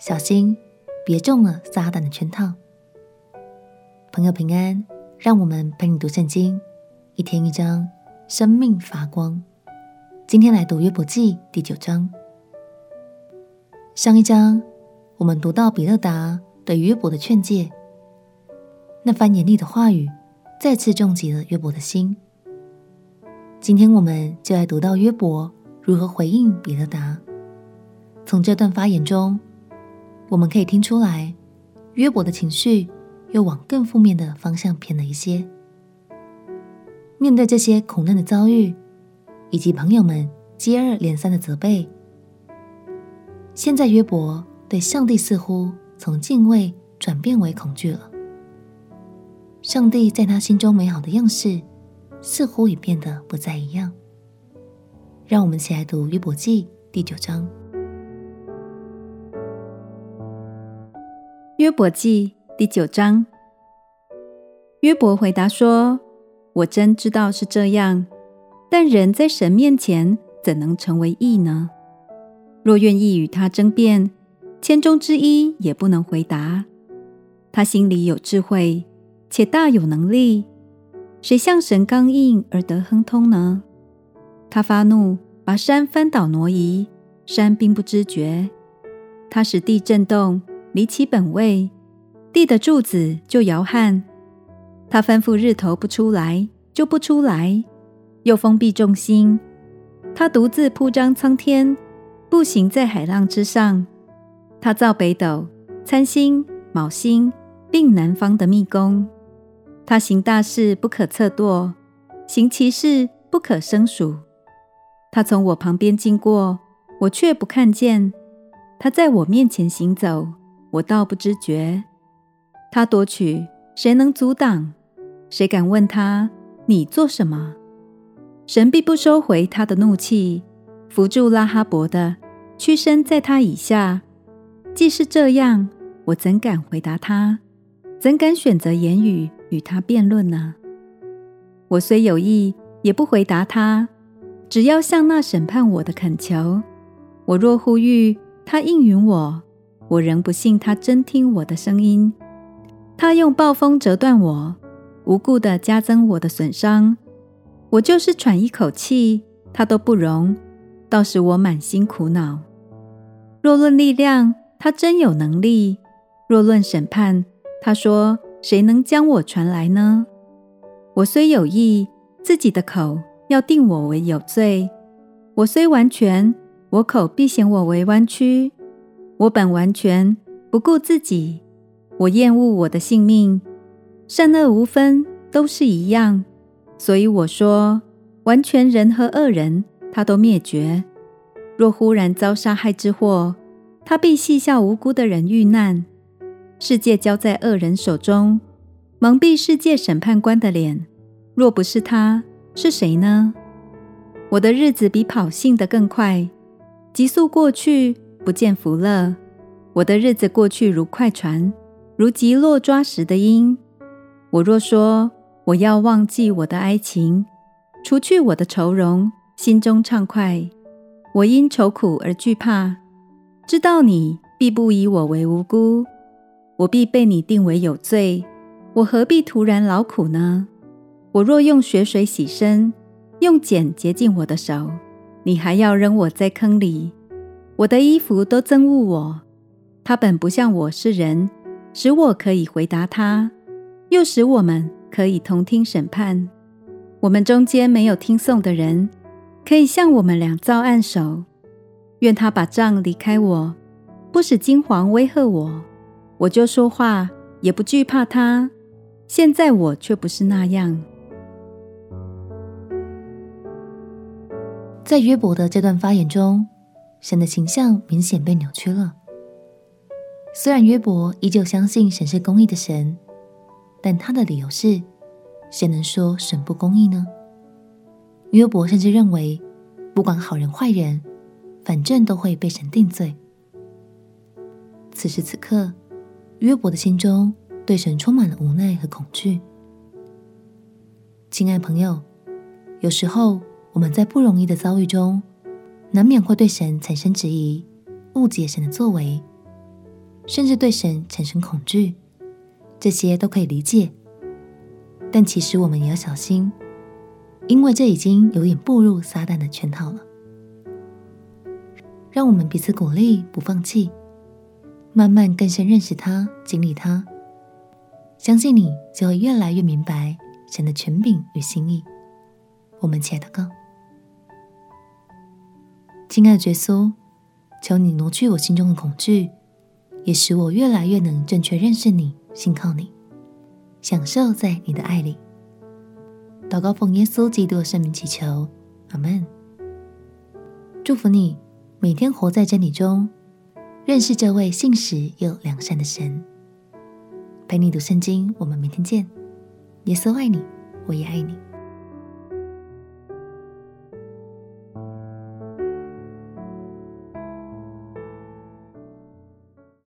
小心别中了撒旦的圈套。朋友平安，让我们陪你读圣经，一天一章，生命发光。今天来读约伯记第九章。上一章我们读到比勒达对约伯的劝诫，那番严厉的话语再次重击了约伯的心。今天我们就来读到约伯如何回应比勒达。从这段发言中，我们可以听出来，约伯的情绪又往更负面的方向偏了一些。面对这些苦难的遭遇，以及朋友们接二连三的责备，现在约伯对上帝似乎从敬畏转变为恐惧了。上帝在他心中美好的样式，似乎也变得不再一样。让我们一起来读约伯记第九章。约伯记第九章，约伯回答说：“我真知道是这样，但人在神面前怎能成为义呢？若愿意与他争辩，千中之一也不能回答。他心里有智慧，且大有能力。”谁像神刚硬而得亨通呢？他发怒，把山翻倒挪移，山并不知觉。他使地震动，离其本位，地的柱子就摇撼。他吩咐日头不出来，就不出来，又封闭众星。他独自铺张苍天，步行在海浪之上。他造北斗、参星、卯星，并南方的密宫。他行大事不可测度，行其事不可胜数。他从我旁边经过，我却不看见；他在我面前行走，我倒不知觉。他夺取，谁能阻挡？谁敢问他：你做什么？神必不收回他的怒气，扶住拉哈伯的，屈身在他以下。既是这样，我怎敢回答他？怎敢选择言语？与他辩论呢？我虽有意，也不回答他。只要向那审判我的恳求，我若呼吁，他应允我，我仍不信他真听我的声音。他用暴风折断我，无故的加增我的损伤。我就是喘一口气，他都不容，倒使我满心苦恼。若论力量，他真有能力；若论审判，他说。谁能将我传来呢？我虽有意，自己的口要定我为有罪。我虽完全，我口必嫌我为弯曲。我本完全，不顾自己。我厌恶我的性命，善恶无分，都是一样。所以我说，完全人和恶人，他都灭绝。若忽然遭杀害之祸，他必戏笑无辜的人遇难。世界交在恶人手中，蒙蔽世界审判官的脸。若不是他，是谁呢？我的日子比跑信的更快，急速过去，不见福乐。我的日子过去如快船，如击落抓石的鹰。我若说我要忘记我的哀情，除去我的愁容，心中畅快。我因愁苦而惧怕，知道你必不以我为无辜。我必被你定为有罪，我何必徒然劳苦呢？我若用血水洗身，用碱洁净我的手，你还要扔我在坑里。我的衣服都憎恶我，他本不像我是人，使我可以回答他，又使我们可以同听审判。我们中间没有听讼的人，可以向我们俩造案手。愿他把杖离开我，不使金黄威吓我。我就说话，也不惧怕他。现在我却不是那样。在约伯的这段发言中，神的形象明显被扭曲了。虽然约伯依旧相信神是公义的神，但他的理由是：谁能说神不公义呢？约伯甚至认为，不管好人坏人，反正都会被神定罪。此时此刻。约伯的心中对神充满了无奈和恐惧。亲爱朋友，有时候我们在不容易的遭遇中，难免会对神产生质疑，误解神的作为，甚至对神产生恐惧，这些都可以理解。但其实我们也要小心，因为这已经有点步入撒旦的圈套了。让我们彼此鼓励，不放弃，慢慢更深认识他，经历他。相信你就会越来越明白神的权柄与心意。我们起来祷告，亲爱的耶稣，求你挪去我心中的恐惧，也使我越来越能正确认识你，信靠你，享受在你的爱里。祷告奉耶稣基督的圣名祈求，阿门。祝福你每天活在真理中，认识这位信实又良善的神。陪你读圣经，我们明天见。耶稣爱你，我也爱你。